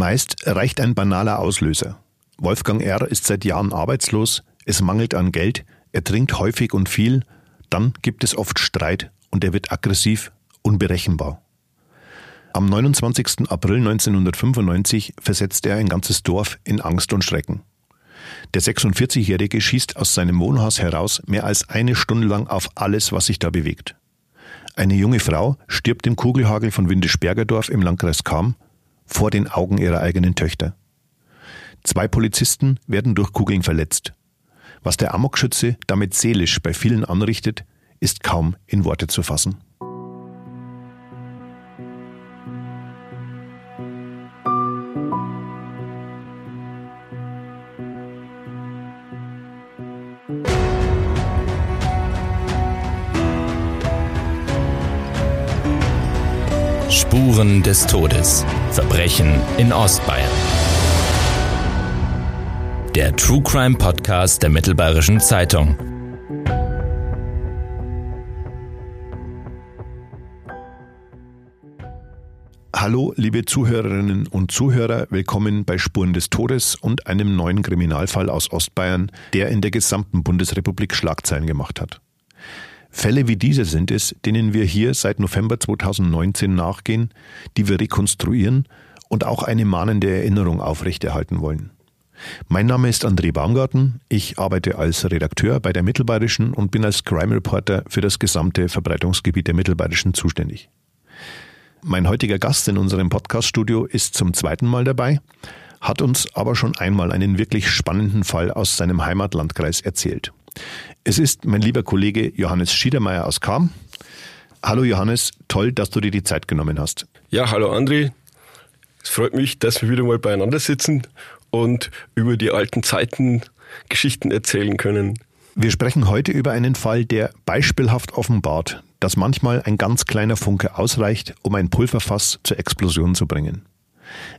Meist reicht ein banaler Auslöser. Wolfgang R. ist seit Jahren arbeitslos, es mangelt an Geld, er trinkt häufig und viel, dann gibt es oft Streit und er wird aggressiv, unberechenbar. Am 29. April 1995 versetzt er ein ganzes Dorf in Angst und Schrecken. Der 46-Jährige schießt aus seinem Wohnhaus heraus mehr als eine Stunde lang auf alles, was sich da bewegt. Eine junge Frau stirbt im Kugelhagel von Windesbergerdorf im Landkreis Cham vor den Augen ihrer eigenen Töchter. Zwei Polizisten werden durch Kugeln verletzt. Was der Amokschütze damit seelisch bei vielen anrichtet, ist kaum in Worte zu fassen. Spuren des Todes. Verbrechen in Ostbayern. Der True Crime Podcast der Mittelbayerischen Zeitung. Hallo, liebe Zuhörerinnen und Zuhörer, willkommen bei Spuren des Todes und einem neuen Kriminalfall aus Ostbayern, der in der gesamten Bundesrepublik Schlagzeilen gemacht hat. Fälle wie diese sind es, denen wir hier seit November 2019 nachgehen, die wir rekonstruieren und auch eine mahnende Erinnerung aufrechterhalten wollen. Mein Name ist André Baumgarten. Ich arbeite als Redakteur bei der Mittelbayerischen und bin als Crime Reporter für das gesamte Verbreitungsgebiet der Mittelbayerischen zuständig. Mein heutiger Gast in unserem Podcaststudio ist zum zweiten Mal dabei, hat uns aber schon einmal einen wirklich spannenden Fall aus seinem Heimatlandkreis erzählt. Es ist mein lieber Kollege Johannes Schiedermeier aus Kam. Hallo Johannes, toll, dass du dir die Zeit genommen hast. Ja, hallo André. Es freut mich, dass wir wieder mal beieinander sitzen und über die alten Zeiten Geschichten erzählen können. Wir sprechen heute über einen Fall, der beispielhaft offenbart, dass manchmal ein ganz kleiner Funke ausreicht, um ein Pulverfass zur Explosion zu bringen.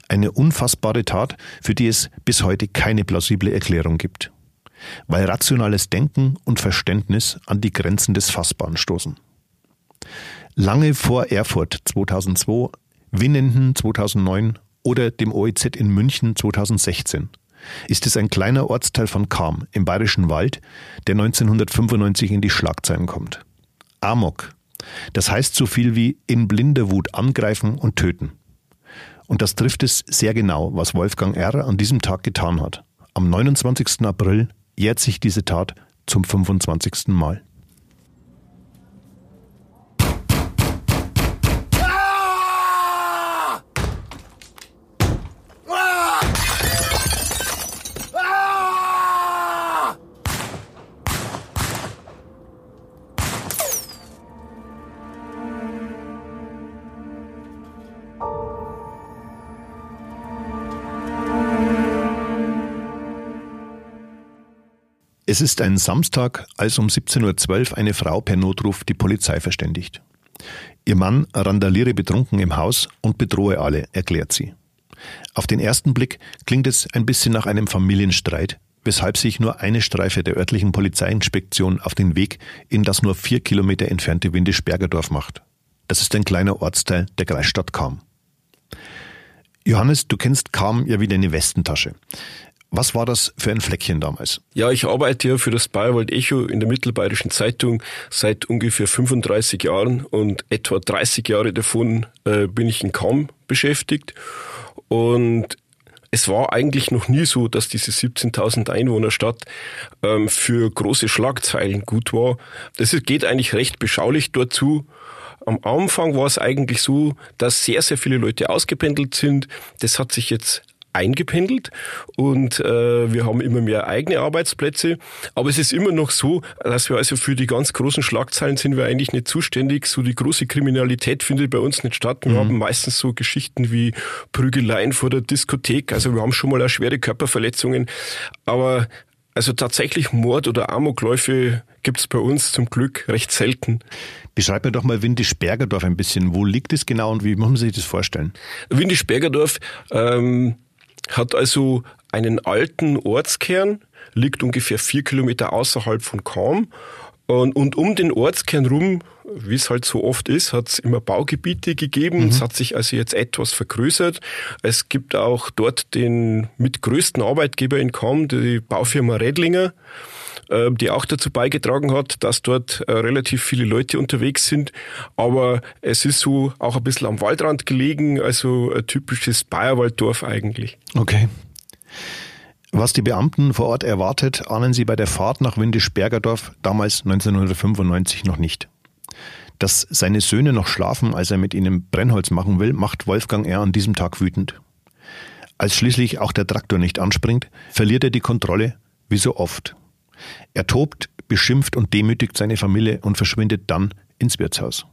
Eine unfassbare Tat, für die es bis heute keine plausible Erklärung gibt weil rationales Denken und Verständnis an die Grenzen des Fassbaren stoßen. Lange vor Erfurt 2002, Winnenden 2009 oder dem OEZ in München 2016 ist es ein kleiner Ortsteil von Cham im Bayerischen Wald, der 1995 in die Schlagzeilen kommt. Amok. Das heißt so viel wie in blinder Wut angreifen und töten. Und das trifft es sehr genau, was Wolfgang R. an diesem Tag getan hat. Am 29. April jährt sich diese Tat zum 25. Mal. Es ist ein Samstag, als um 17.12 Uhr eine Frau per Notruf die Polizei verständigt. Ihr Mann randaliere betrunken im Haus und bedrohe alle, erklärt sie. Auf den ersten Blick klingt es ein bisschen nach einem Familienstreit, weshalb sich nur eine Streife der örtlichen Polizeiinspektion auf den Weg in das nur vier Kilometer entfernte Windesbergerdorf macht. Das ist ein kleiner Ortsteil der Kreisstadt Kam. Johannes, du kennst Kam ja wie deine Westentasche. Was war das für ein Fleckchen damals? Ja, ich arbeite ja für das Bayerwald Echo in der Mittelbayerischen Zeitung seit ungefähr 35 Jahren und etwa 30 Jahre davon äh, bin ich in Kaum beschäftigt. Und es war eigentlich noch nie so, dass diese 17.000 Einwohnerstadt ähm, für große Schlagzeilen gut war. Das geht eigentlich recht beschaulich dort zu. Am Anfang war es eigentlich so, dass sehr, sehr viele Leute ausgependelt sind. Das hat sich jetzt eingependelt und äh, wir haben immer mehr eigene Arbeitsplätze. Aber es ist immer noch so, dass wir also für die ganz großen Schlagzeilen sind wir eigentlich nicht zuständig. So die große Kriminalität findet bei uns nicht statt. Wir mhm. haben meistens so Geschichten wie Prügeleien vor der Diskothek. Also wir haben schon mal auch schwere Körperverletzungen. Aber also tatsächlich Mord oder Amokläufe gibt's bei uns zum Glück recht selten. Beschreib mir doch mal Windischbergerdorf ein bisschen. Wo liegt es genau und wie muss man sich das vorstellen? Windischbergerdorf ähm, hat also einen alten Ortskern, liegt ungefähr vier Kilometer außerhalb von Cham. Und, und um den Ortskern rum wie es halt so oft ist, hat es immer Baugebiete gegeben. Mhm. Es hat sich also jetzt etwas vergrößert. Es gibt auch dort den mitgrößten Arbeitgeber in Kaum, die Baufirma Redlinger die auch dazu beigetragen hat, dass dort äh, relativ viele Leute unterwegs sind. Aber es ist so auch ein bisschen am Waldrand gelegen, also ein typisches Bayerwalddorf eigentlich. Okay. Was die Beamten vor Ort erwartet, ahnen sie bei der Fahrt nach Windisch-Bergerdorf damals 1995 noch nicht. Dass seine Söhne noch schlafen, als er mit ihnen Brennholz machen will, macht Wolfgang R. an diesem Tag wütend. Als schließlich auch der Traktor nicht anspringt, verliert er die Kontrolle, wie so oft. Er tobt, beschimpft und demütigt seine Familie und verschwindet dann ins Wirtshaus.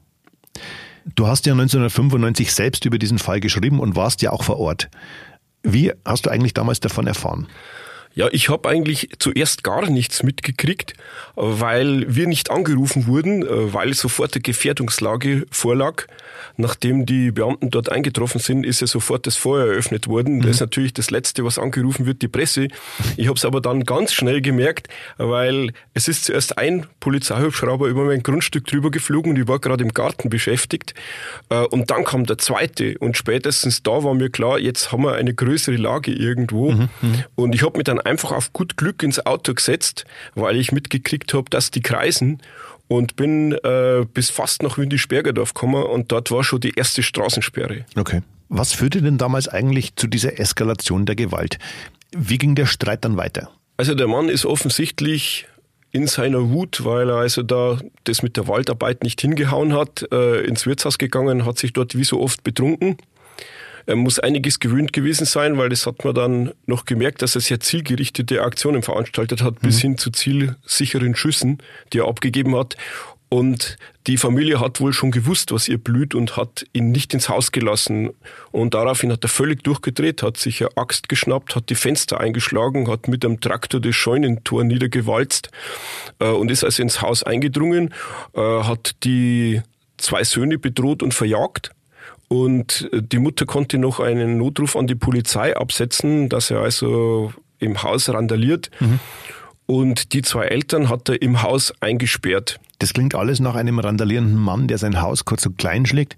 Du hast ja 1995 selbst über diesen Fall geschrieben und warst ja auch vor Ort. Wie hast du eigentlich damals davon erfahren? Ja, ich habe eigentlich zuerst gar nichts mitgekriegt, weil wir nicht angerufen wurden, äh, weil sofort eine Gefährdungslage vorlag. Nachdem die Beamten dort eingetroffen sind, ist ja sofort das Feuer eröffnet worden. Mhm. Das ist natürlich das Letzte, was angerufen wird, die Presse. Ich habe es aber dann ganz schnell gemerkt, weil es ist zuerst ein Polizeihubschrauber über mein Grundstück drüber geflogen und ich war gerade im Garten beschäftigt. Äh, und dann kam der zweite und spätestens da war mir klar, jetzt haben wir eine größere Lage irgendwo. Mhm. mhm. Und ich habe mich dann einfach auf gut Glück ins Auto gesetzt, weil ich mitgekriegt habe, dass die kreisen und bin äh, bis fast nach Windisch-Bergerdorf gekommen und dort war schon die erste Straßensperre. Okay. Was führte denn damals eigentlich zu dieser Eskalation der Gewalt? Wie ging der Streit dann weiter? Also der Mann ist offensichtlich in seiner Wut, weil er also da das mit der Waldarbeit nicht hingehauen hat, äh, ins Wirtshaus gegangen, hat sich dort wie so oft betrunken er muss einiges gewöhnt gewesen sein, weil das hat man dann noch gemerkt, dass er sehr zielgerichtete Aktionen veranstaltet hat, mhm. bis hin zu zielsicheren Schüssen, die er abgegeben hat. Und die Familie hat wohl schon gewusst, was ihr blüht und hat ihn nicht ins Haus gelassen. Und daraufhin hat er völlig durchgedreht, hat sich eine Axt geschnappt, hat die Fenster eingeschlagen, hat mit einem Traktor das Scheunentor niedergewalzt äh, und ist also ins Haus eingedrungen, äh, hat die zwei Söhne bedroht und verjagt und äh, die Mutter konnte noch einen Notruf an die Polizei absetzen, dass er also im Haus randaliert. Mhm. Und die zwei Eltern hat er im Haus eingesperrt. Das klingt alles nach einem randalierenden Mann, der sein Haus kurz und klein schlägt.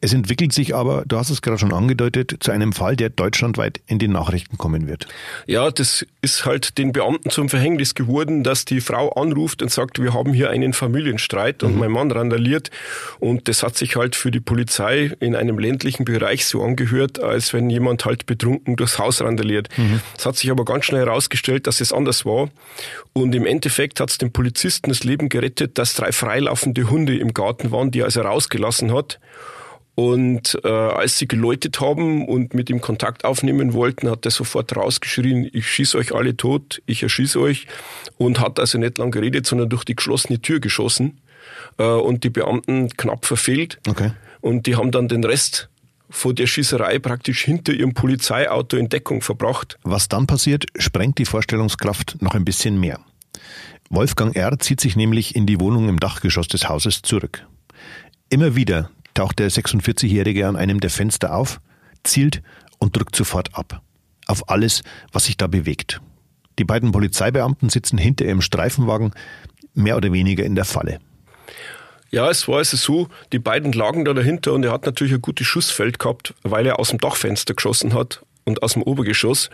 Es entwickelt sich aber, du hast es gerade schon angedeutet, zu einem Fall, der deutschlandweit in die Nachrichten kommen wird. Ja, das ist halt den Beamten zum Verhängnis geworden, dass die Frau anruft und sagt, wir haben hier einen Familienstreit und mhm. mein Mann randaliert. Und das hat sich halt für die Polizei in einem ländlichen Bereich so angehört, als wenn jemand halt betrunken durchs Haus randaliert. Mhm. Es mhm. hat sich aber ganz schnell herausgestellt, dass es anders war. Und im Endeffekt hat es dem Polizisten das Leben gerettet, dass drei freilaufende Hunde im Garten waren, die er also rausgelassen hat. Und äh, als sie geläutet haben und mit ihm Kontakt aufnehmen wollten, hat er sofort rausgeschrien, ich schieße euch alle tot, ich erschieße euch. Und hat also nicht lang geredet, sondern durch die geschlossene Tür geschossen äh, und die Beamten knapp verfehlt. Okay. Und die haben dann den Rest vor der Schießerei praktisch hinter ihrem Polizeiauto in Deckung verbracht. Was dann passiert, sprengt die Vorstellungskraft noch ein bisschen mehr. Wolfgang R. zieht sich nämlich in die Wohnung im Dachgeschoss des Hauses zurück. Immer wieder taucht der 46-Jährige an einem der Fenster auf, zielt und drückt sofort ab. Auf alles, was sich da bewegt. Die beiden Polizeibeamten sitzen hinter ihrem Streifenwagen, mehr oder weniger in der Falle. Ja, es war also so, die beiden lagen da dahinter und er hat natürlich ein gutes Schussfeld gehabt, weil er aus dem Dachfenster geschossen hat und aus dem Obergeschoss.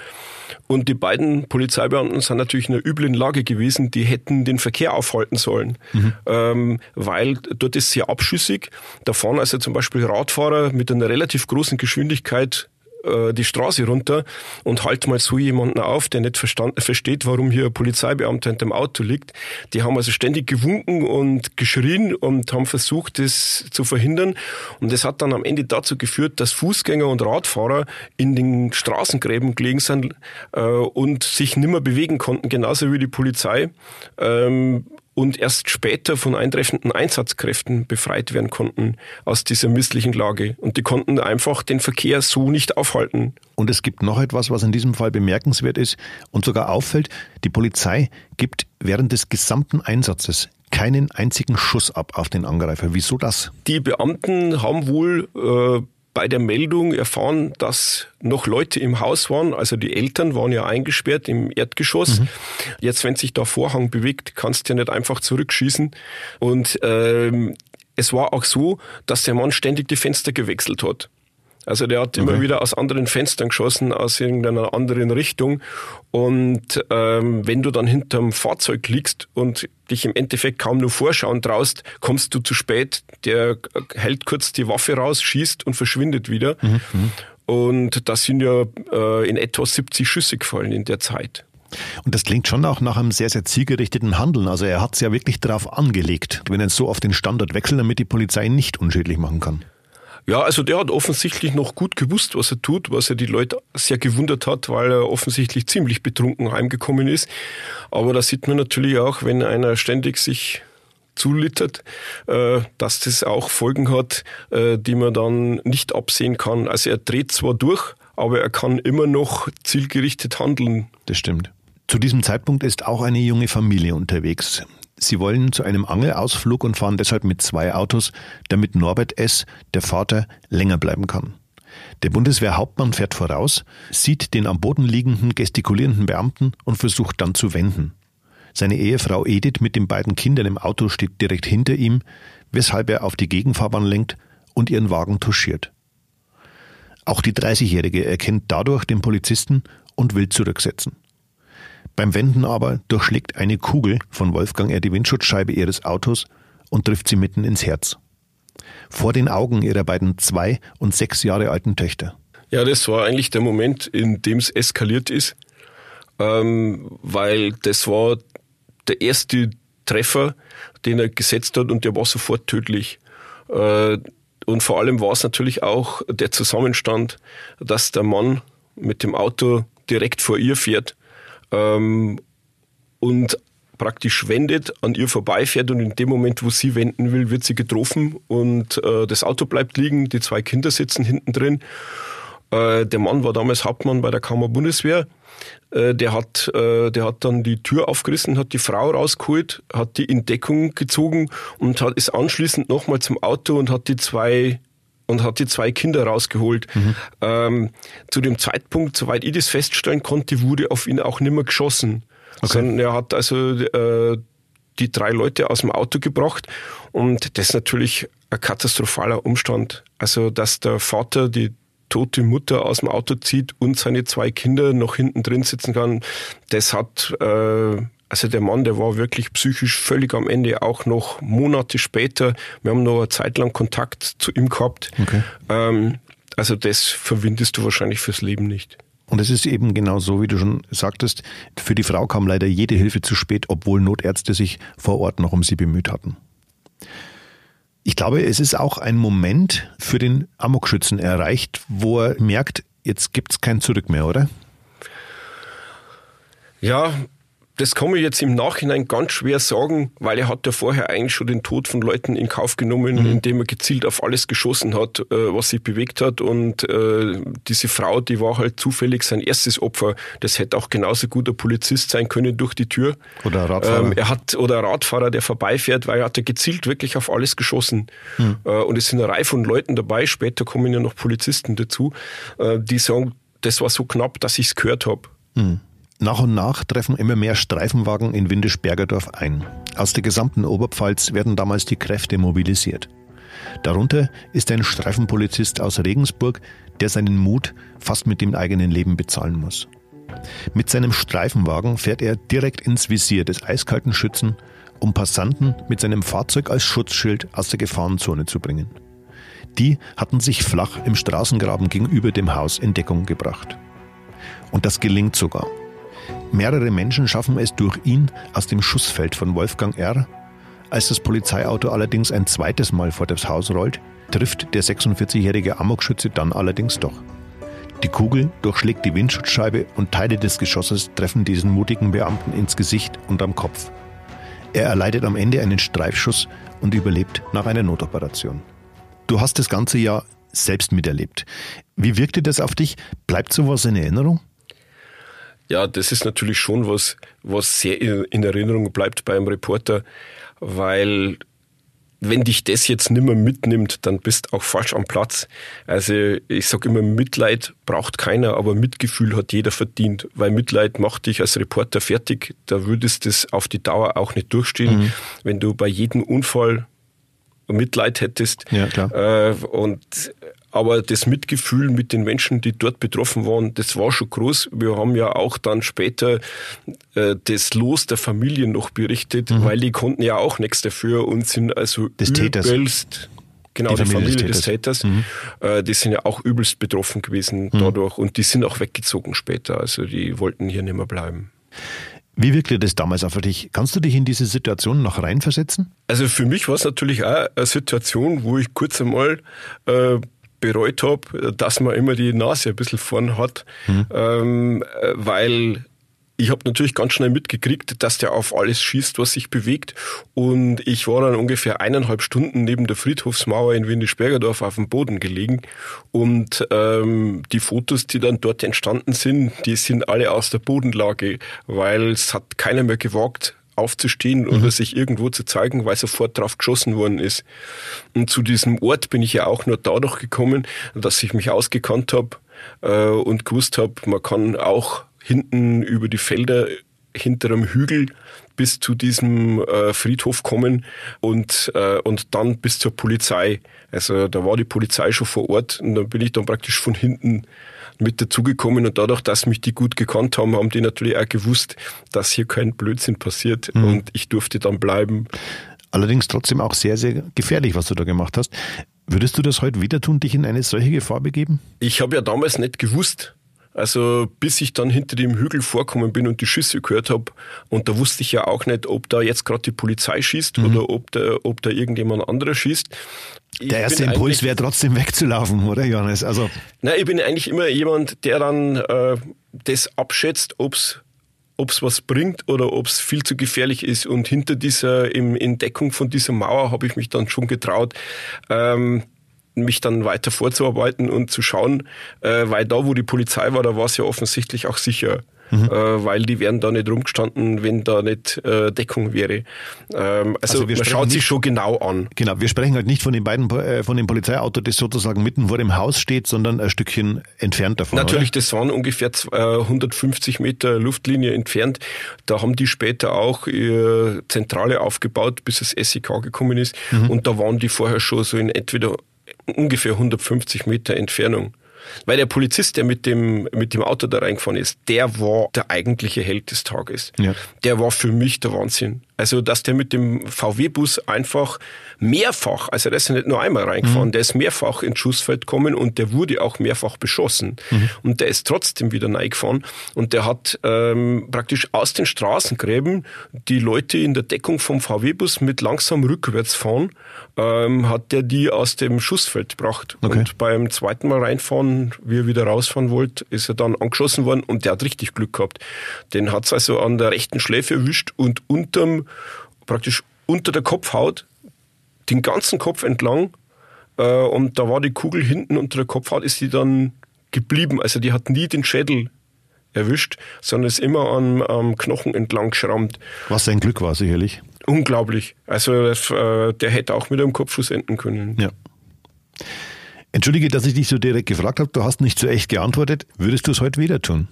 Und die beiden Polizeibeamten sind natürlich in einer üblen Lage gewesen, die hätten den Verkehr aufhalten sollen, mhm. ähm, weil dort ist sehr abschüssig. Da fahren also zum Beispiel Radfahrer mit einer relativ großen Geschwindigkeit äh, die Straße runter und halt mal so jemanden auf, der nicht verstand, versteht, warum hier ein Polizeibeamter hinter dem Auto liegt. Die haben also ständig gewunken und geschrien und haben versucht, das zu verhindern. Und das hat dann am Ende dazu geführt, dass Fußgänger und Radfahrer in den Straßengräben gelegen sind äh, und sich nimmer bewegen konnten, genauso wie die Polizei. Ähm, und erst später von eintreffenden Einsatzkräften befreit werden konnten aus dieser misslichen Lage. Und die konnten einfach den Verkehr so nicht aufhalten. Und es gibt noch etwas, was in diesem Fall bemerkenswert ist und sogar auffällt. Die Polizei gibt während des gesamten Einsatzes keinen einzigen Schuss ab auf den Angreifer. Wieso das? Die Beamten haben wohl äh, bei der Meldung erfahren, dass noch Leute im Haus waren. Also die Eltern waren ja eingesperrt im Erdgeschoss. Mhm. Jetzt, wenn sich da Vorhang bewegt, kannst du ja nicht einfach zurückschießen. Und ähm, es war auch so, dass der Mann ständig die Fenster gewechselt hat. Also der hat okay. immer wieder aus anderen Fenstern geschossen, aus irgendeiner anderen Richtung. Und ähm, wenn du dann hinterm Fahrzeug liegst und dich im Endeffekt kaum nur vorschauen traust, kommst du zu spät. Der hält kurz die Waffe raus, schießt und verschwindet wieder. Mhm. mhm. Und da sind ja äh, in etwa 70 Schüsse gefallen in der Zeit. Und das klingt schon auch nach einem sehr, sehr zielgerichteten Handeln. Also er hat es ja wirklich darauf angelegt, wenn er so auf den Standort wechselt, damit die Polizei ihn nicht unschädlich machen kann. Ja, also der hat offensichtlich noch gut gewusst, was er tut, was er die Leute sehr gewundert hat, weil er offensichtlich ziemlich betrunken heimgekommen ist. Aber da sieht man natürlich auch, wenn einer ständig sich zulittert, äh, dass das auch Folgen hat, äh, die man dann nicht absehen kann. Also er dreht zwar durch, aber er kann immer noch zielgerichtet handeln. Das stimmt. Zu diesem Zeitpunkt ist auch eine junge Familie unterwegs. Sie wollen zu einem Angelausflug und fahren deshalb mit zwei Autos, damit Norbert S., der Vater, länger bleiben kann. Der Bundeswehrhauptmann fährt voraus, sieht den am Boden liegenden, gestikulierenden Beamten und versucht dann zu wenden. Seine Ehefrau Edith mit den beiden Kindern im Auto steht direkt hinter ihm, weshalb er auf die Gegenfahrbahn lenkt und ihren Wagen touchiert. Auch die 30-Jährige erkennt dadurch den Polizisten und will zurücksetzen. Beim Wenden aber durchschlägt eine Kugel von Wolfgang R. die Windschutzscheibe ihres Autos und trifft sie mitten ins Herz. Vor den Augen ihrer beiden zwei und sechs Jahre alten Töchter. Ja, das war eigentlich der Moment, in dem es eskaliert ist, ähm, weil das war der erste Treffer, den er gesetzt hat und der war sofort tödlich. Äh, und vor allem war es natürlich auch der Zusammenstand, dass der Mann mit dem Auto direkt vor ihr fährt ähm, und praktisch wendet, an ihr vorbeifährt und in dem Moment, wo sie wenden will, wird sie getroffen und äh, das Auto bleibt liegen, die zwei Kinder sitzen hinten drin. Äh, der Mann war damals Hauptmann bei der Kammer Bundeswehr. Äh, der hat, äh, der hat dann die Tür aufgerissen, hat die Frau rausgeholt, hat die in Deckung gezogen und hat, ist anschließend nochmal zum Auto und hat die zwei und hat die zwei Kinder rausgeholt. Mhm. Ähm, zu dem Zeitpunkt, soweit ich das feststellen konnte, wurde auf ihn auch nimmer geschossen. Okay. Sondern er hat also äh, die drei Leute aus dem Auto gebracht und das ist natürlich ein katastrophaler Umstand. Also, dass der Vater die tote Mutter aus dem Auto zieht und seine zwei Kinder noch hinten drin sitzen kann, das hat äh, also der Mann, der war wirklich psychisch völlig am Ende, auch noch Monate später. Wir haben noch eine Zeit lang Kontakt zu ihm gehabt. Okay. Ähm, also das verwindest du wahrscheinlich fürs Leben nicht. Und es ist eben genau so, wie du schon sagtest, für die Frau kam leider jede Hilfe zu spät, obwohl Notärzte sich vor Ort noch um sie bemüht hatten. Ich glaube, es ist auch ein Moment für den Amokschützen erreicht, wo er merkt, jetzt gibt es kein Zurück mehr, oder? Ja, das kann man jetzt im Nachhinein ganz schwer sagen, weil er hat ja vorher eigentlich schon den Tod von Leuten in Kauf genommen, mhm. indem er gezielt auf alles geschossen hat, äh, was sich bewegt hat. Und äh, diese Frau, die war halt zufällig sein erstes Opfer. Das hätte auch genauso gut ein Polizist sein können durch die Tür. Oder ein Radfahrer. Ähm, er hat, oder ein Radfahrer, der vorbeifährt, weil er hat ja gezielt wirklich auf alles geschossen. Mhm. Äh, und es sind eine Reihe von Leuten dabei, später kommen ja noch Polizisten dazu, äh, die sagen, das war so knapp, dass ich es gehört habe. Mhm. Nach und nach treffen immer mehr Streifenwagen in Windisch-Bergerdorf ein. Aus der gesamten Oberpfalz werden damals die Kräfte mobilisiert. Darunter ist ein Streifenpolizist aus Regensburg, der seinen Mut fast mit dem eigenen Leben bezahlen muss. Mit seinem Streifenwagen fährt er direkt ins Visier des eiskalten Schützen, um Passanten mit seinem Fahrzeug als Schutzschild aus der Gefahrenzone zu bringen. Die hatten sich flach im Straßengraben gegenüber dem Haus in Deckung gebracht. Und das gelingt sogar. Mehrere Menschen schaffen es durch ihn aus dem Schussfeld von Wolfgang R. Als das Polizeiauto allerdings ein zweites Mal vor das Haus rollt, trifft der 46-jährige Amokschütze dann allerdings doch. Die Kugel durchschlägt die Windschutzscheibe und Teile des Geschosses treffen diesen mutigen Beamten ins Gesicht und am Kopf. Er erleidet am Ende einen Streifschuss und überlebt nach einer Notoperation. Du hast das ganze Jahr selbst miterlebt. Wie wirkte das auf dich? Bleibt sowas in Erinnerung? Ja, das ist natürlich schon was, was sehr in Erinnerung bleibt beim Reporter, weil wenn dich das jetzt nimmer mitnimmt, dann bist auch falsch am Platz. Also ich sage immer, Mitleid braucht keiner, aber Mitgefühl hat jeder verdient, weil Mitleid macht dich als Reporter fertig. Da würdest du es auf die Dauer auch nicht durchstehen, mhm. wenn du bei jedem Unfall Mitleid hättest. Ja, klar. Äh, und aber das Mitgefühl mit den Menschen, die dort betroffen waren, das war schon groß. Wir haben ja auch dann später äh, das Los der Familien noch berichtet, mhm. weil die konnten ja auch nichts dafür und sind also des Täters. übelst Genau, die, die Familie, Familie, des Täters. Des Täters. Mhm. Äh, die sind ja auch übelst betroffen gewesen mhm. dadurch und die sind auch weggezogen später. Also die wollten hier nicht mehr bleiben. Wie wirkte das damals auf dich? Kannst du dich in diese Situation noch reinversetzen? Also für mich war es natürlich auch eine Situation, wo ich kurz einmal äh, bereut habe, dass man immer die Nase ein bisschen vorn hat, mhm. ähm, weil ich habe natürlich ganz schnell mitgekriegt, dass der auf alles schießt, was sich bewegt. Und ich war dann ungefähr eineinhalb Stunden neben der Friedhofsmauer in Windisch-Bergerdorf auf dem Boden gelegen. Und ähm, die Fotos, die dann dort entstanden sind, die sind alle aus der Bodenlage, weil es hat keiner mehr gewagt, aufzustehen mhm. oder sich irgendwo zu zeigen, weil sofort drauf geschossen worden ist. Und zu diesem Ort bin ich ja auch nur dadurch gekommen, dass ich mich ausgekannt habe äh, und gewusst habe, man kann auch hinten über die Felder hinter einem Hügel bis zu diesem äh, Friedhof kommen und, äh, und dann bis zur Polizei. Also da war die Polizei schon vor Ort und dann bin ich dann praktisch von hinten mit dazugekommen und dadurch, dass mich die gut gekannt haben, haben die natürlich auch gewusst, dass hier kein Blödsinn passiert mhm. und ich durfte dann bleiben. Allerdings trotzdem auch sehr, sehr gefährlich, was du da gemacht hast. Würdest du das heute wieder tun, dich in eine solche Gefahr begeben? Ich habe ja damals nicht gewusst, also bis ich dann hinter dem Hügel vorkommen bin und die Schüsse gehört habe, und da wusste ich ja auch nicht, ob da jetzt gerade die Polizei schießt mhm. oder ob da, ob da irgendjemand anderer schießt. Ich der erste Impuls wäre trotzdem wegzulaufen, oder Johannes? Also Nein, ich bin eigentlich immer jemand, der dann äh, das abschätzt, ob's ob's was bringt oder ob's viel zu gefährlich ist. Und hinter dieser, im, in Deckung von dieser Mauer habe ich mich dann schon getraut, ähm, mich dann weiter vorzuarbeiten und zu schauen, äh, weil da, wo die Polizei war, da war es ja offensichtlich auch sicher. Mhm. Äh, weil die wären da nicht rumgestanden, wenn da nicht äh, Deckung wäre. Ähm, also, also man schaut sich schon genau an. Genau, wir sprechen halt nicht von den beiden, äh, von dem Polizeiauto, das sozusagen mitten vor dem Haus steht, sondern ein Stückchen entfernt davon. Natürlich, oder? das waren ungefähr 150 Meter Luftlinie entfernt. Da haben die später auch ihre Zentrale aufgebaut, bis das SEK gekommen ist. Mhm. Und da waren die vorher schon so in entweder ungefähr 150 Meter Entfernung. Weil der Polizist, der mit dem, mit dem Auto da reingefahren ist, der war der eigentliche Held des Tages. Ja. Der war für mich der Wahnsinn. Also, dass der mit dem VW-Bus einfach mehrfach, also der ist ja nicht nur einmal reingefahren, mhm. der ist mehrfach ins Schussfeld gekommen und der wurde auch mehrfach beschossen. Mhm. Und der ist trotzdem wieder reingefahren und der hat ähm, praktisch aus den Straßengräben die Leute in der Deckung vom VW-Bus mit langsam rückwärts fahren, ähm, hat der die aus dem Schussfeld gebracht. Okay. Und beim zweiten Mal reinfahren, wie er wieder rausfahren wollte, ist er dann angeschossen worden und der hat richtig Glück gehabt. Den hat's also an der rechten Schläfe erwischt und unterm praktisch unter der Kopfhaut, den ganzen Kopf entlang. Äh, und da war die Kugel hinten unter der Kopfhaut, ist die dann geblieben. Also die hat nie den Schädel erwischt, sondern ist immer am, am Knochen entlang geschrammt. Was sein Glück war, sicherlich. Unglaublich. Also äh, der hätte auch mit einem Kopfschuss enden können. Ja. Entschuldige, dass ich dich so direkt gefragt habe, du hast nicht so echt geantwortet. Würdest du es heute wieder tun?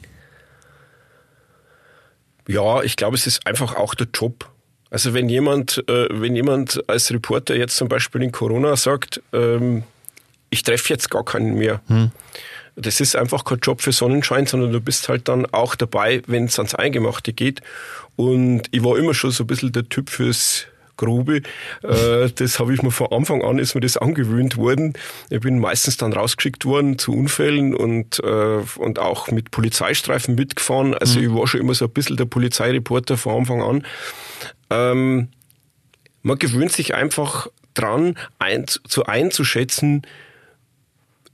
Ja, ich glaube, es ist einfach auch der Job. Also wenn jemand, äh, wenn jemand als Reporter jetzt zum Beispiel in Corona sagt, ähm, ich treffe jetzt gar keinen mehr. Hm. Das ist einfach kein Job für Sonnenschein, sondern du bist halt dann auch dabei, wenn es ans Eingemachte geht. Und ich war immer schon so ein bisschen der Typ fürs Grube. Äh, das habe ich mir von Anfang an, ist mir das angewöhnt worden. Ich bin meistens dann rausgeschickt worden zu Unfällen und, äh, und auch mit Polizeistreifen mitgefahren. Also mhm. ich war schon immer so ein bisschen der Polizeireporter von Anfang an. Ähm, man gewöhnt sich einfach dran, ein, zu einzuschätzen,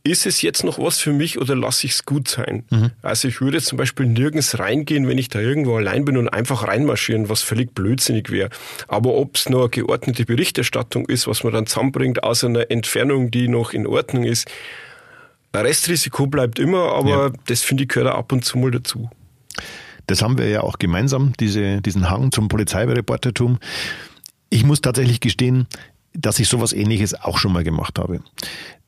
ist es jetzt noch was für mich oder lasse ich es gut sein? Mhm. Also ich würde zum Beispiel nirgends reingehen, wenn ich da irgendwo allein bin und einfach reinmarschieren, was völlig blödsinnig wäre. Aber ob es nur eine geordnete Berichterstattung ist, was man dann zusammenbringt aus einer Entfernung, die noch in Ordnung ist, Restrisiko bleibt immer, aber ja. das finde ich gehört ab und zu mal dazu. Das haben wir ja auch gemeinsam, diese, diesen Hang zum Polizeireportertum. Ich muss tatsächlich gestehen, dass ich sowas ähnliches auch schon mal gemacht habe.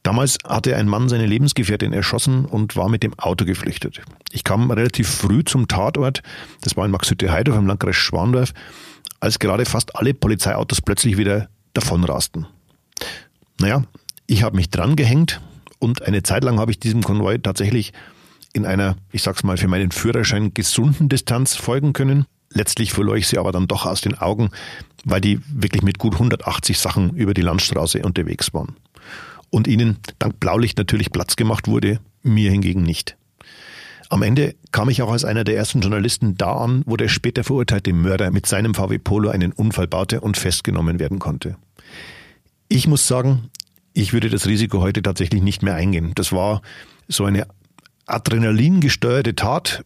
Damals hatte ein Mann seine Lebensgefährtin erschossen und war mit dem Auto geflüchtet. Ich kam relativ früh zum Tatort, das war in Maxhütte-Heidorf im Landkreis Schwandorf, als gerade fast alle Polizeiautos plötzlich wieder davonrasten. Naja, ich habe mich dran gehängt und eine Zeit lang habe ich diesem Konvoi tatsächlich in einer, ich sag's mal, für meinen Führerschein gesunden Distanz folgen können. Letztlich verlor ich sie aber dann doch aus den Augen, weil die wirklich mit gut 180 Sachen über die Landstraße unterwegs waren. Und ihnen dank Blaulicht natürlich Platz gemacht wurde, mir hingegen nicht. Am Ende kam ich auch als einer der ersten Journalisten da an, wo der später verurteilte Mörder mit seinem VW Polo einen Unfall baute und festgenommen werden konnte. Ich muss sagen, ich würde das Risiko heute tatsächlich nicht mehr eingehen. Das war so eine adrenalingesteuerte Tat.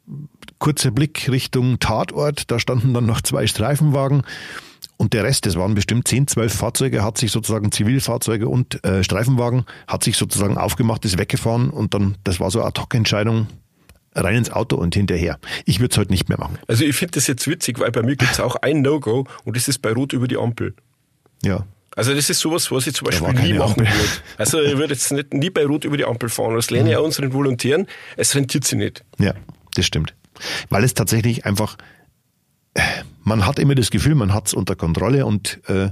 Kurzer Blick Richtung Tatort, da standen dann noch zwei Streifenwagen und der Rest, das waren bestimmt 10, 12 Fahrzeuge, hat sich sozusagen Zivilfahrzeuge und äh, Streifenwagen, hat sich sozusagen aufgemacht, ist weggefahren und dann, das war so eine Ad-Hoc-Entscheidung, rein ins Auto und hinterher. Ich würde es heute nicht mehr machen. Also ich finde das jetzt witzig, weil bei mir gibt es auch ein No-Go und das ist bei Rot über die Ampel. Ja. Also das ist sowas, was ich zum Beispiel nie machen würde. Also ich würde jetzt nicht, nie bei Rot über die Ampel fahren. Das lerne ich auch unseren Volontären. Es rentiert sich nicht. Ja, das stimmt. Weil es tatsächlich einfach, man hat immer das Gefühl, man hat es unter Kontrolle und äh,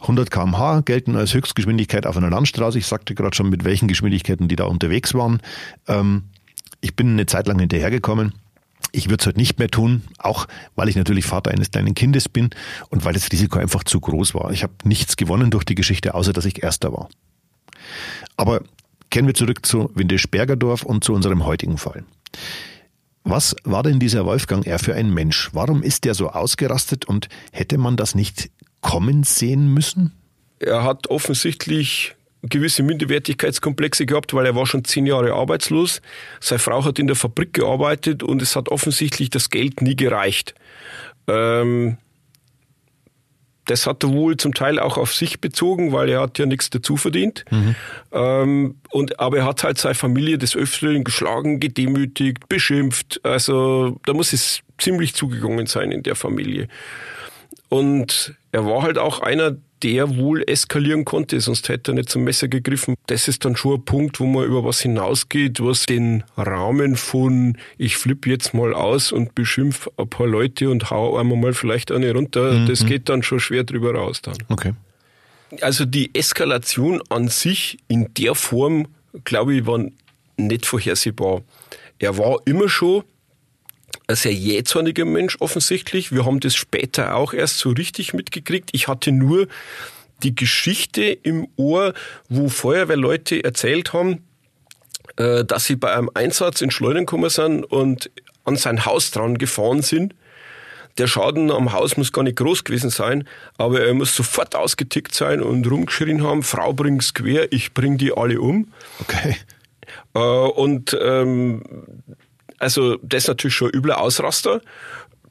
100 kmh gelten als Höchstgeschwindigkeit auf einer Landstraße. Ich sagte gerade schon, mit welchen Geschwindigkeiten die da unterwegs waren. Ähm, ich bin eine Zeit lang hinterhergekommen. Ich würde es heute nicht mehr tun, auch weil ich natürlich Vater eines kleinen Kindes bin und weil das Risiko einfach zu groß war. Ich habe nichts gewonnen durch die Geschichte, außer dass ich Erster war. Aber kehren wir zurück zu Windisch-Bergerdorf und zu unserem heutigen Fall. Was war denn dieser Wolfgang R. für ein Mensch? Warum ist der so ausgerastet und hätte man das nicht kommen sehen müssen? Er hat offensichtlich gewisse Minderwertigkeitskomplexe gehabt, weil er war schon zehn Jahre arbeitslos. Seine Frau hat in der Fabrik gearbeitet und es hat offensichtlich das Geld nie gereicht. Ähm, das hat er wohl zum Teil auch auf sich bezogen, weil er hat ja nichts dazu verdient. Mhm. Ähm, und, aber er hat halt seine Familie des Öfteren geschlagen, gedemütigt, beschimpft. Also da muss es ziemlich zugegangen sein in der Familie. Und er war halt auch einer, der wohl eskalieren konnte, sonst hätte er nicht zum Messer gegriffen. Das ist dann schon ein Punkt, wo man über was hinausgeht, was den Rahmen von ich flippe jetzt mal aus und beschimpf ein paar Leute und hau einmal mal vielleicht eine runter, mhm. das geht dann schon schwer drüber raus dann. Okay. Also die Eskalation an sich in der Form, glaube ich, war nicht vorhersehbar. Er war immer schon ein sehr jähzorniger Mensch offensichtlich. Wir haben das später auch erst so richtig mitgekriegt. Ich hatte nur die Geschichte im Ohr, wo Feuerwehrleute erzählt haben, äh, dass sie bei einem Einsatz in Schleudern gekommen sind und an sein Haus dran gefahren sind. Der Schaden am Haus muss gar nicht groß gewesen sein, aber er muss sofort ausgetickt sein und rumgeschrien haben, Frau bring's quer, ich bring die alle um. Okay. Äh, und ähm, also das ist natürlich schon ein übler Ausraster.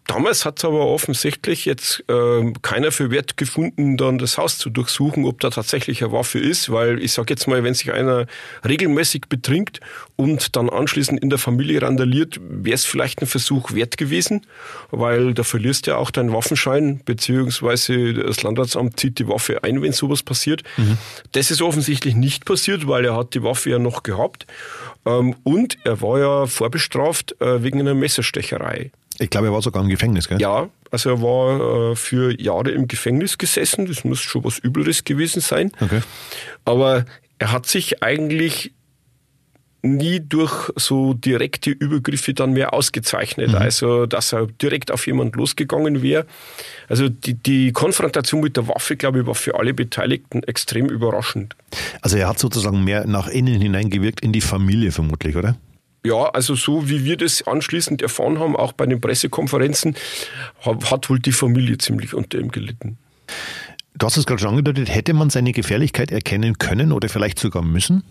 Damals hat es aber offensichtlich jetzt äh, keiner für wert gefunden, dann das Haus zu durchsuchen, ob da tatsächlich eine Waffe ist, weil ich sage jetzt mal, wenn sich einer regelmäßig betrinkt und dann anschließend in der Familie randaliert, wäre es vielleicht ein Versuch wert gewesen, weil da verlierst du ja auch deinen Waffenschein, beziehungsweise das Landratsamt zieht die Waffe ein, wenn sowas passiert. Mhm. Das ist offensichtlich nicht passiert, weil er hat die Waffe ja noch gehabt. Ähm, und er war ja vorbestraft äh, wegen einer Messerstecherei. Ich glaube, er war sogar im Gefängnis, gell? Ja, also er war äh, für Jahre im Gefängnis gesessen. Das muss schon was Übleres gewesen sein. Okay. Aber er hat sich eigentlich nie durch so direkte Übergriffe dann mehr ausgezeichnet. Mhm. Also, dass er direkt auf jemand losgegangen wäre. Also, die, die Konfrontation mit der Waffe, glaube ich, war für alle Beteiligten extrem überraschend. Also, er hat sozusagen mehr nach innen hineingewirkt in die Familie vermutlich, oder? Ja, also so wie wir das anschließend erfahren haben, auch bei den Pressekonferenzen, hat wohl die Familie ziemlich unter ihm gelitten. Du hast es gerade schon angedeutet, hätte man seine Gefährlichkeit erkennen können oder vielleicht sogar müssen?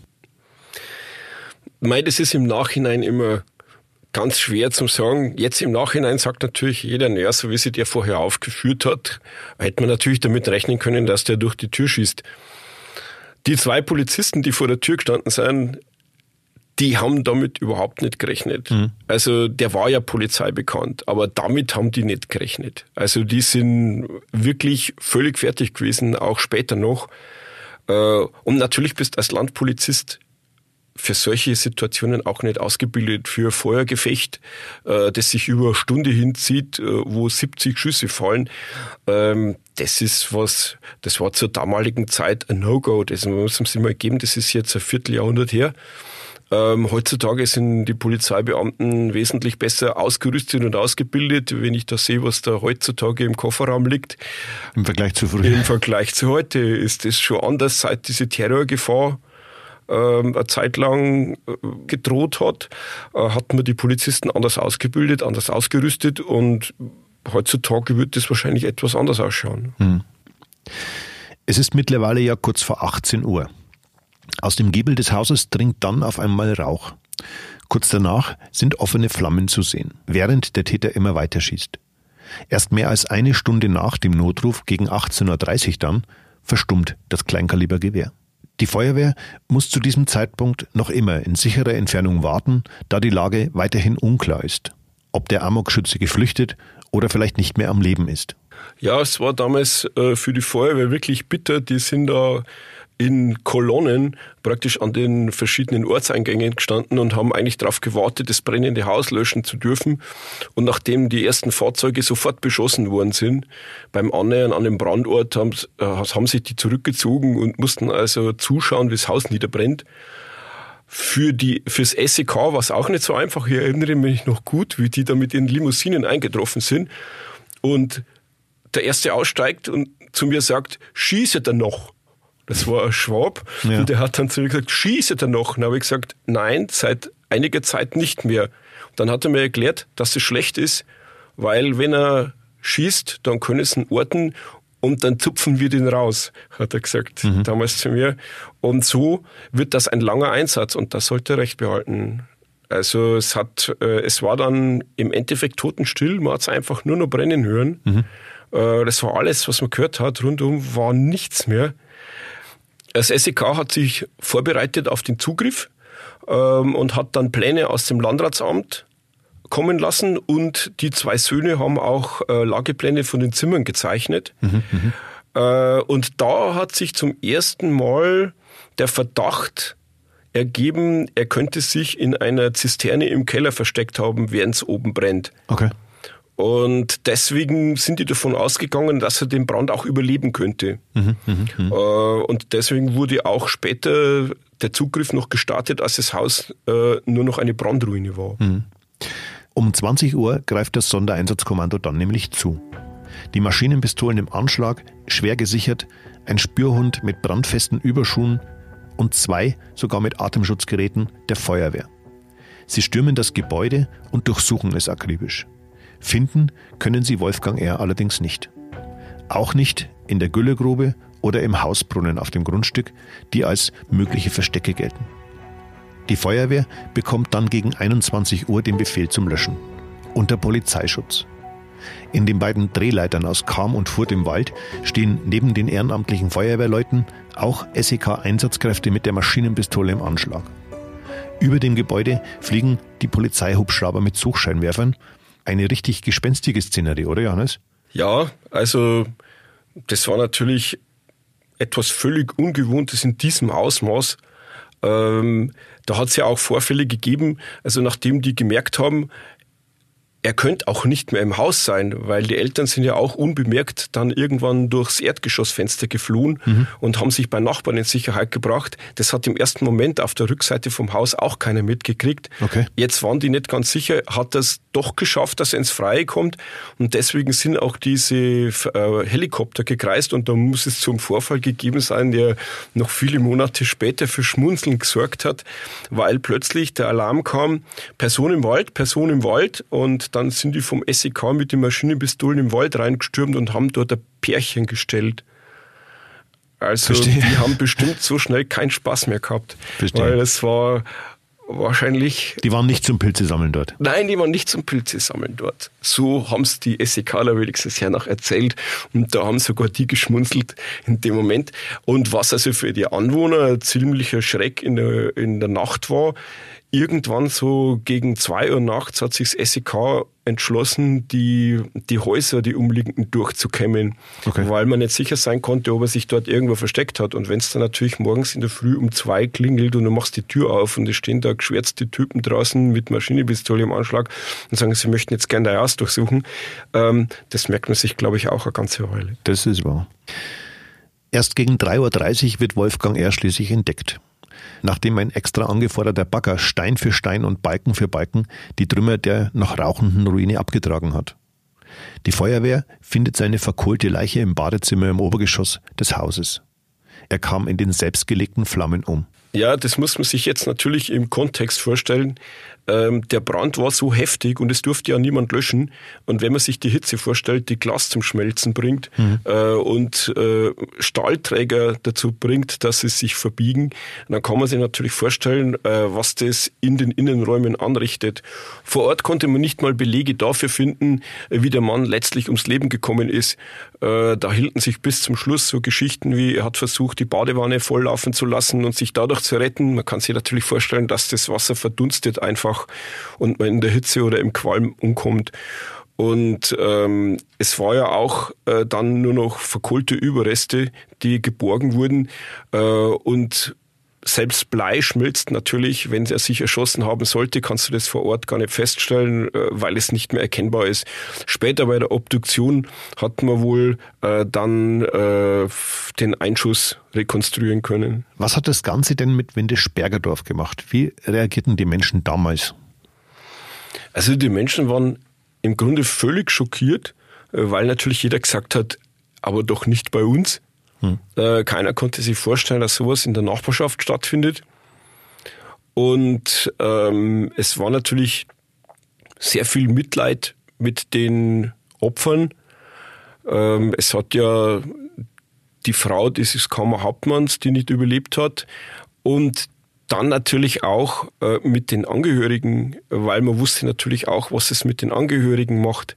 Mei, das ist im Nachhinein immer ganz schwer zu sagen. Jetzt im Nachhinein sagt natürlich jeder, naja, so wie sie der vorher aufgeführt hat, hätte man natürlich damit rechnen können, dass der durch die Tür schießt. Die zwei Polizisten, die vor der Tür gestanden sind, die haben damit überhaupt nicht gerechnet. Mhm. Also der war ja Polizei bekannt, aber damit haben die nicht gerechnet. Also die sind wirklich völlig fertig gewesen, auch später noch. Äh, und natürlich bist du als Landpolizist für solche Situationen auch nicht ausgebildet. Für Feuergefecht, äh, das sich über eine Stunde hinzieht, äh, wo 70 Schüsse fallen, ähm, das ist was, das war zur damaligen Zeit ein No-Go. Das muss man sich mal geben, das ist jetzt ein Vierteljahrhundert her. Ähm, heutzutage sind die Polizeibeamten wesentlich besser ausgerüstet und ausgebildet. Wenn ich da sehe, was da heutzutage im Kofferraum liegt. Im Vergleich zu früher. Im Vergleich zu heute ist das schon anders, seit diese Terrorgefahr ähm, eine Zeit lang äh, gedroht hat, äh, hat man die Polizisten anders ausgebildet, anders ausgerüstet und heutzutage wird das wahrscheinlich etwas anders ausschauen. Hm. Es ist mittlerweile ja kurz vor 18 Uhr. Aus dem Giebel des Hauses dringt dann auf einmal Rauch. Kurz danach sind offene Flammen zu sehen, während der Täter immer weiter schießt. Erst mehr als eine Stunde nach dem Notruf gegen 18.30 Uhr dann verstummt das Kleinkalibergewehr. Die Feuerwehr muss zu diesem Zeitpunkt noch immer in sicherer Entfernung warten, da die Lage weiterhin unklar ist. Ob der Amokschütze geflüchtet oder vielleicht nicht mehr am Leben ist. Ja, es war damals äh, für die Feuerwehr wirklich bitter. Die sind da in Kolonnen praktisch an den verschiedenen Ortseingängen gestanden und haben eigentlich darauf gewartet, das brennende Haus löschen zu dürfen. Und nachdem die ersten Fahrzeuge sofort beschossen worden sind, beim Annähern an den Brandort haben, äh, haben sich die zurückgezogen und mussten also zuschauen, wie das Haus niederbrennt. Für die, fürs SEK war es auch nicht so einfach. Ich erinnere mich noch gut, wie die da mit den Limousinen eingetroffen sind. Und der Erste aussteigt und zu mir sagt, schieße da noch. Das war ein Schwab. Ja. Und der hat dann zu mir gesagt, schieße da noch. dann habe ich gesagt, nein, seit einiger Zeit nicht mehr. Und dann hat er mir erklärt, dass es schlecht ist, weil wenn er schießt, dann können sie ihn orten und dann zupfen wir den raus, hat er gesagt mhm. damals zu mir. Und so wird das ein langer Einsatz und das sollte er recht behalten. Also es hat, äh, es war dann im Endeffekt totenstill, man hat es einfach nur noch brennen hören. Mhm. Äh, das war alles, was man gehört hat. Rundum war nichts mehr. Das SEK hat sich vorbereitet auf den Zugriff ähm, und hat dann Pläne aus dem Landratsamt kommen lassen und die zwei Söhne haben auch äh, Lagepläne von den Zimmern gezeichnet. Mhm, mhm. äh, und da hat sich zum ersten Mal der Verdacht ergeben, er könnte sich in einer Zisterne im Keller versteckt haben, während es oben brennt. Okay. Und deswegen sind die davon ausgegangen, dass er den Brand auch überleben könnte. Mhm, mh, mh. Äh, und deswegen wurde auch später der Zugriff noch gestartet, als das Haus äh, nur noch eine Brandruine war. Mhm. Um 20 Uhr greift das Sondereinsatzkommando dann nämlich zu. Die Maschinenpistolen im Anschlag, schwer gesichert, ein Spürhund mit brandfesten Überschuhen und zwei sogar mit Atemschutzgeräten der Feuerwehr. Sie stürmen das Gebäude und durchsuchen es akribisch. Finden können sie Wolfgang R. allerdings nicht. Auch nicht in der Güllegrube oder im Hausbrunnen auf dem Grundstück, die als mögliche Verstecke gelten. Die Feuerwehr bekommt dann gegen 21 Uhr den Befehl zum Löschen. Unter Polizeischutz. In den beiden Drehleitern aus Kam und Furt im Wald stehen neben den ehrenamtlichen Feuerwehrleuten auch SEK-Einsatzkräfte mit der Maschinenpistole im Anschlag. Über dem Gebäude fliegen die Polizeihubschrauber mit Suchscheinwerfern eine richtig gespenstige Szenerie, oder Johannes? Ja, also das war natürlich etwas völlig Ungewohntes in diesem Ausmaß. Ähm, da hat es ja auch Vorfälle gegeben, also nachdem die gemerkt haben, er könnte auch nicht mehr im Haus sein, weil die Eltern sind ja auch unbemerkt dann irgendwann durchs Erdgeschossfenster geflohen mhm. und haben sich bei Nachbarn in Sicherheit gebracht. Das hat im ersten Moment auf der Rückseite vom Haus auch keiner mitgekriegt. Okay. Jetzt waren die nicht ganz sicher, hat das doch geschafft, dass er ins Freie kommt und deswegen sind auch diese äh, Helikopter gekreist und da muss es zum Vorfall gegeben sein, der noch viele Monate später für Schmunzeln gesorgt hat, weil plötzlich der Alarm kam, Person im Wald, Person im Wald und dann sind die vom SEK mit den Maschinenpistolen im Wald reingestürmt und haben dort ein Pärchen gestellt. Also Verstehe. die haben bestimmt so schnell keinen Spaß mehr gehabt. Verstehe. Weil es war wahrscheinlich. Die waren nicht zum Pilze sammeln dort. Nein, die waren nicht zum Pilze sammeln dort. So haben es die SEKler wenigstens ja noch erzählt. Und da haben sogar die geschmunzelt in dem Moment. Und was also für die Anwohner ein ziemlicher Schreck in der, in der Nacht war, irgendwann so gegen zwei Uhr nachts hat sich das SEK entschlossen, die, die Häuser, die umliegenden durchzukämmen, okay. weil man nicht sicher sein konnte, ob er sich dort irgendwo versteckt hat. Und wenn es dann natürlich morgens in der Früh um zwei klingelt und du machst die Tür auf und es stehen da geschwärzte Typen draußen mit Maschinenpistole im Anschlag und sagen, sie möchten jetzt gerne dein Haus durchsuchen, ähm, das merkt man sich, glaube ich, auch eine ganze Weile. Das ist wahr. Erst gegen 3.30 Uhr wird Wolfgang R. schließlich entdeckt nachdem ein extra angeforderter Bagger Stein für Stein und Balken für Balken die Trümmer der noch rauchenden Ruine abgetragen hat. Die Feuerwehr findet seine verkohlte Leiche im Badezimmer im Obergeschoss des Hauses. Er kam in den selbstgelegten Flammen um. Ja, das muss man sich jetzt natürlich im Kontext vorstellen. Ähm, der Brand war so heftig und es durfte ja niemand löschen. Und wenn man sich die Hitze vorstellt, die Glas zum Schmelzen bringt mhm. äh, und äh, Stahlträger dazu bringt, dass sie sich verbiegen, dann kann man sich natürlich vorstellen, äh, was das in den Innenräumen anrichtet. Vor Ort konnte man nicht mal Belege dafür finden, wie der Mann letztlich ums Leben gekommen ist. Äh, da hielten sich bis zum Schluss so Geschichten wie, er hat versucht, die Badewanne volllaufen zu lassen und sich dadurch zu retten. Man kann sich natürlich vorstellen, dass das Wasser verdunstet einfach und man in der Hitze oder im Qualm umkommt. Und ähm, es war ja auch äh, dann nur noch verkohlte Überreste, die geborgen wurden. Äh, und selbst Blei schmilzt natürlich, wenn er sich erschossen haben sollte, kannst du das vor Ort gar nicht feststellen, äh, weil es nicht mehr erkennbar ist. Später bei der Obduktion hat man wohl äh, dann äh, den Einschuss rekonstruieren können. Was hat das Ganze denn mit Windisch-Bergerdorf gemacht? Wie reagierten die Menschen damals? Also die Menschen waren im Grunde völlig schockiert, äh, weil natürlich jeder gesagt hat, aber doch nicht bei uns. Hm. Keiner konnte sich vorstellen, dass sowas in der Nachbarschaft stattfindet. Und ähm, es war natürlich sehr viel Mitleid mit den Opfern. Ähm, es hat ja die Frau dieses Kammerhauptmanns, die nicht überlebt hat, und dann natürlich auch äh, mit den Angehörigen, weil man wusste natürlich auch, was es mit den Angehörigen macht.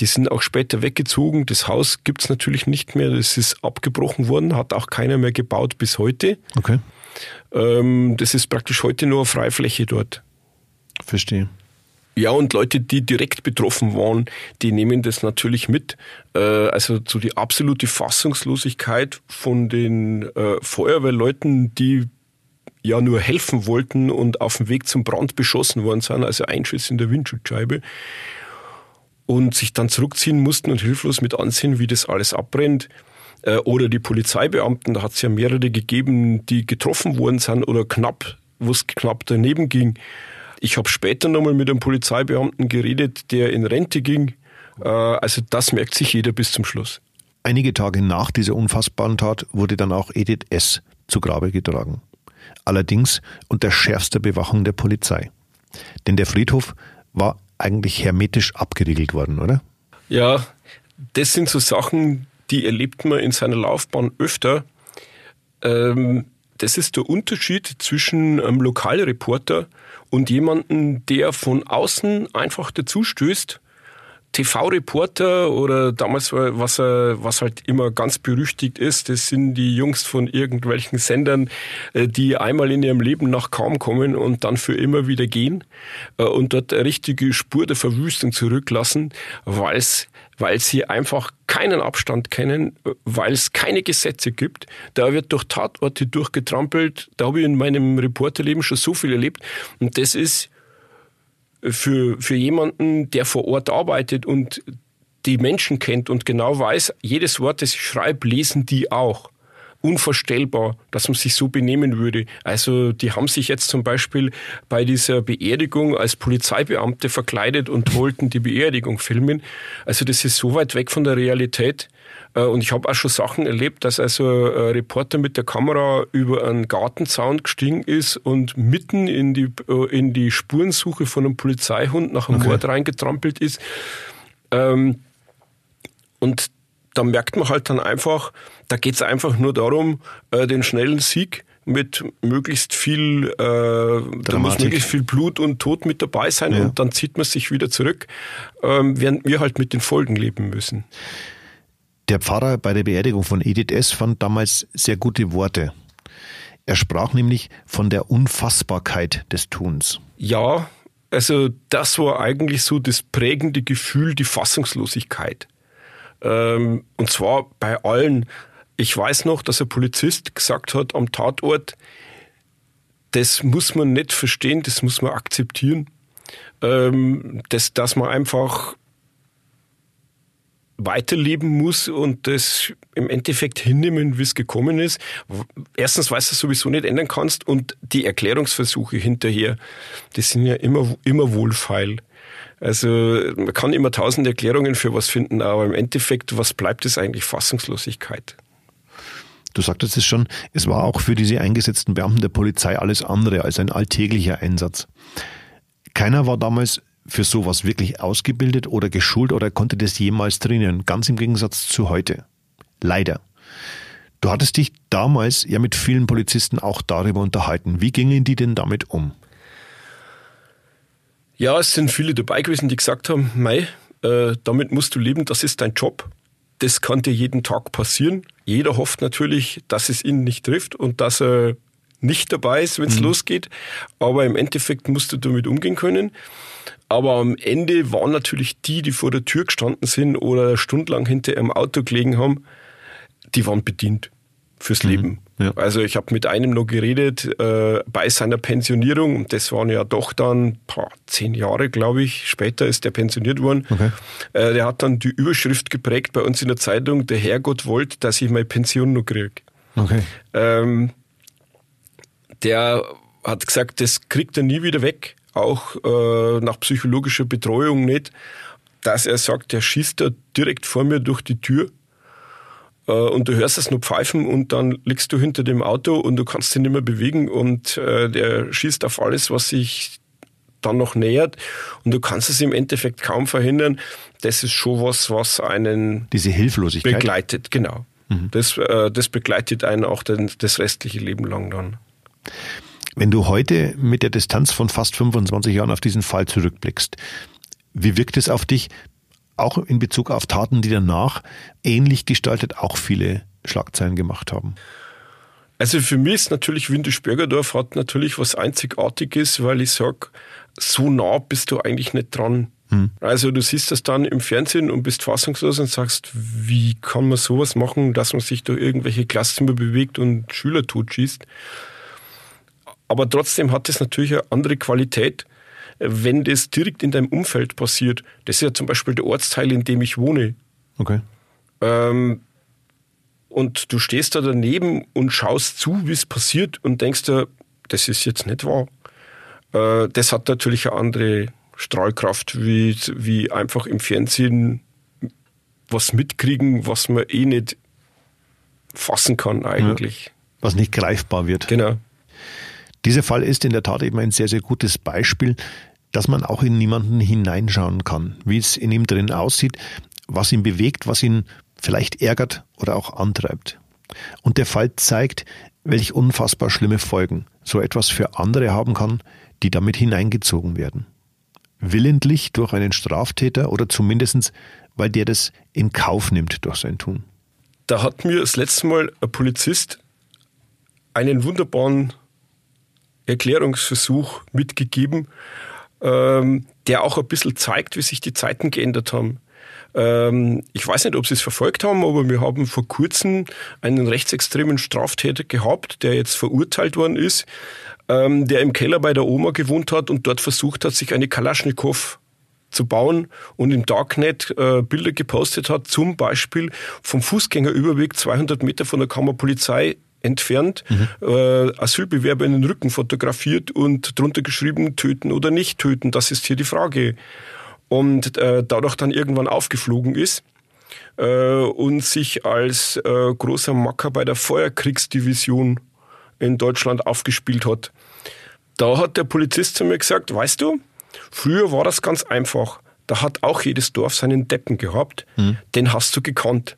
Die sind auch später weggezogen. Das Haus gibt's natürlich nicht mehr. Das ist abgebrochen worden, hat auch keiner mehr gebaut bis heute. Okay. Ähm, das ist praktisch heute nur Freifläche dort. Verstehe. Ja, und Leute, die direkt betroffen waren, die nehmen das natürlich mit. Äh, also so die absolute Fassungslosigkeit von den äh, Feuerwehrleuten, die ja nur helfen wollten und auf dem Weg zum Brand beschossen worden sind, also Einschuss in der Windschutzscheibe. Und sich dann zurückziehen mussten und hilflos mit ansehen, wie das alles abbrennt. Äh, oder die Polizeibeamten, da hat es ja mehrere gegeben, die getroffen worden sind oder knapp, wo es knapp daneben ging. Ich habe später nochmal mit einem Polizeibeamten geredet, der in Rente ging. Äh, also das merkt sich jeder bis zum Schluss. Einige Tage nach dieser unfassbaren Tat wurde dann auch Edith S. zu Grabe getragen allerdings unter schärfster Bewachung der Polizei. Denn der Friedhof war eigentlich hermetisch abgeriegelt worden, oder? Ja, das sind so Sachen, die erlebt man in seiner Laufbahn öfter. Ähm, das ist der Unterschied zwischen einem Lokalreporter und jemandem, der von außen einfach dazustößt TV-Reporter oder damals, was, was halt immer ganz berüchtigt ist, das sind die Jungs von irgendwelchen Sendern, äh, die einmal in ihrem Leben nach kaum kommen und dann für immer wieder gehen äh, und dort eine richtige Spur der Verwüstung zurücklassen, weil es weil sie einfach keinen Abstand kennen, weil es keine Gesetze gibt. Da wird durch Tatorte durchgetrampelt. Da habe ich in meinem Reporterleben schon so viel erlebt. Und das ist für, für jemanden, der vor Ort arbeitet und die Menschen kennt und genau weiß, jedes Wort, das ich schreibe, lesen die auch. Unvorstellbar, dass man sich so benehmen würde. Also die haben sich jetzt zum Beispiel bei dieser Beerdigung als Polizeibeamte verkleidet und wollten die Beerdigung filmen. Also das ist so weit weg von der Realität. Äh, und ich habe auch schon Sachen erlebt, dass also ein Reporter mit der Kamera über einen Gartenzaun gestiegen ist und mitten in die, äh, in die Spurensuche von einem Polizeihund nach einem okay. Mord reingetrampelt ist. Ähm, und da merkt man halt dann einfach, da geht es einfach nur darum, äh, den schnellen Sieg mit möglichst viel, äh, da muss möglichst viel Blut und Tod mit dabei sein ja. und dann zieht man sich wieder zurück, ähm, während wir halt mit den Folgen leben müssen. Der Pfarrer bei der Beerdigung von Edith S. fand damals sehr gute Worte. Er sprach nämlich von der Unfassbarkeit des Tuns. Ja, also das war eigentlich so das prägende Gefühl, die Fassungslosigkeit. Ähm, und zwar bei allen. Ich weiß noch, dass ein Polizist gesagt hat am Tatort, das muss man nicht verstehen, das muss man akzeptieren. Ähm, das, dass man einfach weiterleben muss und das im Endeffekt hinnehmen, wie es gekommen ist. Erstens, weil du es sowieso nicht ändern kannst und die Erklärungsversuche hinterher, die sind ja immer, immer wohlfeil. Also man kann immer tausend Erklärungen für was finden, aber im Endeffekt, was bleibt es eigentlich? Fassungslosigkeit. Du sagtest es schon, es war auch für diese eingesetzten Beamten der Polizei alles andere als ein alltäglicher Einsatz. Keiner war damals für sowas wirklich ausgebildet oder geschult oder konnte das jemals trainieren, ganz im Gegensatz zu heute. Leider. Du hattest dich damals ja mit vielen Polizisten auch darüber unterhalten. Wie gingen die denn damit um? Ja, es sind viele dabei gewesen, die gesagt haben, Mei, äh, damit musst du leben, das ist dein Job. Das kann dir jeden Tag passieren. Jeder hofft natürlich, dass es ihn nicht trifft und dass er nicht dabei ist, wenn es mhm. losgeht. Aber im Endeffekt musst du damit umgehen können. Aber am Ende waren natürlich die, die vor der Tür gestanden sind oder stundenlang hinter ihrem Auto gelegen haben, die waren bedient fürs mhm. Leben. Ja. Also ich habe mit einem noch geredet äh, bei seiner Pensionierung. Das waren ja doch dann paar, zehn Jahre, glaube ich. Später ist der pensioniert worden. Okay. Äh, der hat dann die Überschrift geprägt bei uns in der Zeitung: Der Herrgott wollte, dass ich meine Pension noch kriege. Okay. Ähm, der hat gesagt, das kriegt er nie wieder weg auch äh, nach psychologischer Betreuung nicht, dass er sagt, der schießt da direkt vor mir durch die Tür äh, und du hörst es nur pfeifen und dann liegst du hinter dem Auto und du kannst dich nicht mehr bewegen und äh, der schießt auf alles, was sich dann noch nähert und du kannst es im Endeffekt kaum verhindern. Das ist schon was, was einen diese Hilflosigkeit begleitet, genau. Mhm. Das, äh, das begleitet einen auch den, das restliche Leben lang dann. Wenn du heute mit der Distanz von fast 25 Jahren auf diesen Fall zurückblickst, wie wirkt es auf dich, auch in Bezug auf Taten, die danach ähnlich gestaltet auch viele Schlagzeilen gemacht haben? Also für mich ist natürlich Windisch-Bürgerdorf hat natürlich was Einzigartiges, weil ich sage, so nah bist du eigentlich nicht dran. Hm. Also du siehst das dann im Fernsehen und bist fassungslos und sagst, wie kann man sowas machen, dass man sich durch irgendwelche Klasszimmer bewegt und Schüler totschießt. Aber trotzdem hat es natürlich eine andere Qualität, wenn das direkt in deinem Umfeld passiert. Das ist ja zum Beispiel der Ortsteil, in dem ich wohne. Okay. Ähm, und du stehst da daneben und schaust zu, wie es passiert und denkst dir, das ist jetzt nicht wahr. Äh, das hat natürlich eine andere Strahlkraft, wie, wie einfach im Fernsehen was mitkriegen, was man eh nicht fassen kann eigentlich. Ja, was nicht greifbar wird. Genau. Dieser Fall ist in der Tat eben ein sehr, sehr gutes Beispiel, dass man auch in niemanden hineinschauen kann, wie es in ihm drin aussieht, was ihn bewegt, was ihn vielleicht ärgert oder auch antreibt. Und der Fall zeigt, welch unfassbar schlimme Folgen so etwas für andere haben kann, die damit hineingezogen werden. Willentlich durch einen Straftäter oder zumindestens, weil der das in Kauf nimmt durch sein Tun. Da hat mir das letzte Mal ein Polizist einen wunderbaren Erklärungsversuch mitgegeben, ähm, der auch ein bisschen zeigt, wie sich die Zeiten geändert haben. Ähm, ich weiß nicht, ob Sie es verfolgt haben, aber wir haben vor kurzem einen rechtsextremen Straftäter gehabt, der jetzt verurteilt worden ist, ähm, der im Keller bei der Oma gewohnt hat und dort versucht hat, sich eine Kalaschnikow zu bauen und im Darknet äh, Bilder gepostet hat, zum Beispiel vom Fußgängerüberweg 200 Meter von der Kammerpolizei entfernt, mhm. äh, Asylbewerber in den Rücken fotografiert und drunter geschrieben, töten oder nicht töten, das ist hier die Frage. Und äh, dadurch dann irgendwann aufgeflogen ist äh, und sich als äh, großer Macker bei der Feuerkriegsdivision in Deutschland aufgespielt hat. Da hat der Polizist zu mir gesagt, weißt du, früher war das ganz einfach. Da hat auch jedes Dorf seinen Deppen gehabt, mhm. den hast du gekannt.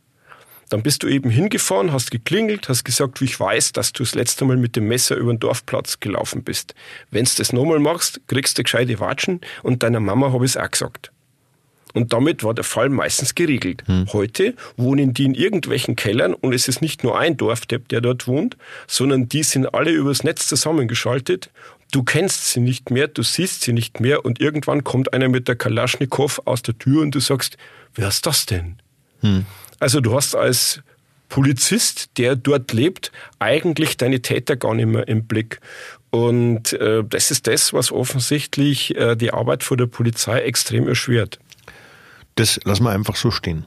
Dann bist du eben hingefahren, hast geklingelt, hast gesagt, wie ich weiß, dass du das letzte Mal mit dem Messer über den Dorfplatz gelaufen bist. Wenn du das nochmal machst, kriegst du gescheite Watschen und deiner Mama habe ich es auch gesagt. Und damit war der Fall meistens geregelt. Hm. Heute wohnen die in irgendwelchen Kellern und es ist nicht nur ein Dorfdepp, der dort wohnt, sondern die sind alle übers Netz zusammengeschaltet. Du kennst sie nicht mehr, du siehst sie nicht mehr und irgendwann kommt einer mit der Kalaschnikow aus der Tür und du sagst, wer ist das denn? Hm. Also du hast als Polizist, der dort lebt, eigentlich deine Täter gar nicht mehr im Blick. Und äh, das ist das, was offensichtlich äh, die Arbeit vor der Polizei extrem erschwert. Das lassen wir einfach so stehen.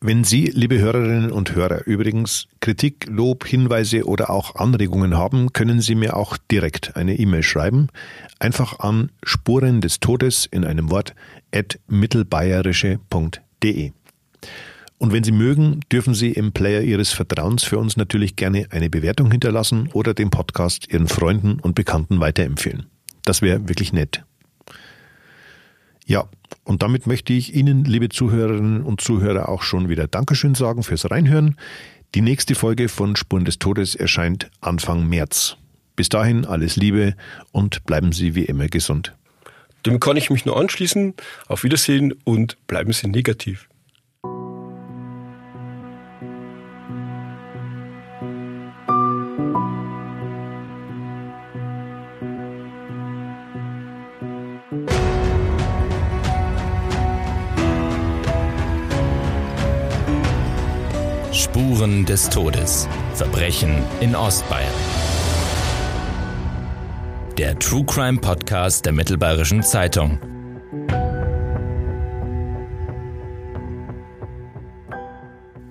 Wenn Sie, liebe Hörerinnen und Hörer, übrigens Kritik, Lob, Hinweise oder auch Anregungen haben, können Sie mir auch direkt eine E-Mail schreiben. Einfach an Spuren des Todes in einem Wort at mittelbayerische.de. Und wenn Sie mögen, dürfen Sie im Player Ihres Vertrauens für uns natürlich gerne eine Bewertung hinterlassen oder den Podcast Ihren Freunden und Bekannten weiterempfehlen. Das wäre wirklich nett. Ja, und damit möchte ich Ihnen, liebe Zuhörerinnen und Zuhörer, auch schon wieder Dankeschön sagen fürs Reinhören. Die nächste Folge von Spuren des Todes erscheint Anfang März. Bis dahin alles Liebe und bleiben Sie wie immer gesund. Dem kann ich mich nur anschließen. Auf Wiedersehen und bleiben Sie negativ. Spuren des Todes. Verbrechen in Ostbayern. Der True Crime Podcast der Mittelbayerischen Zeitung.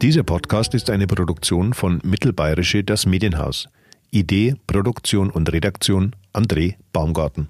Dieser Podcast ist eine Produktion von Mittelbayerische Das Medienhaus. Idee, Produktion und Redaktion André Baumgarten.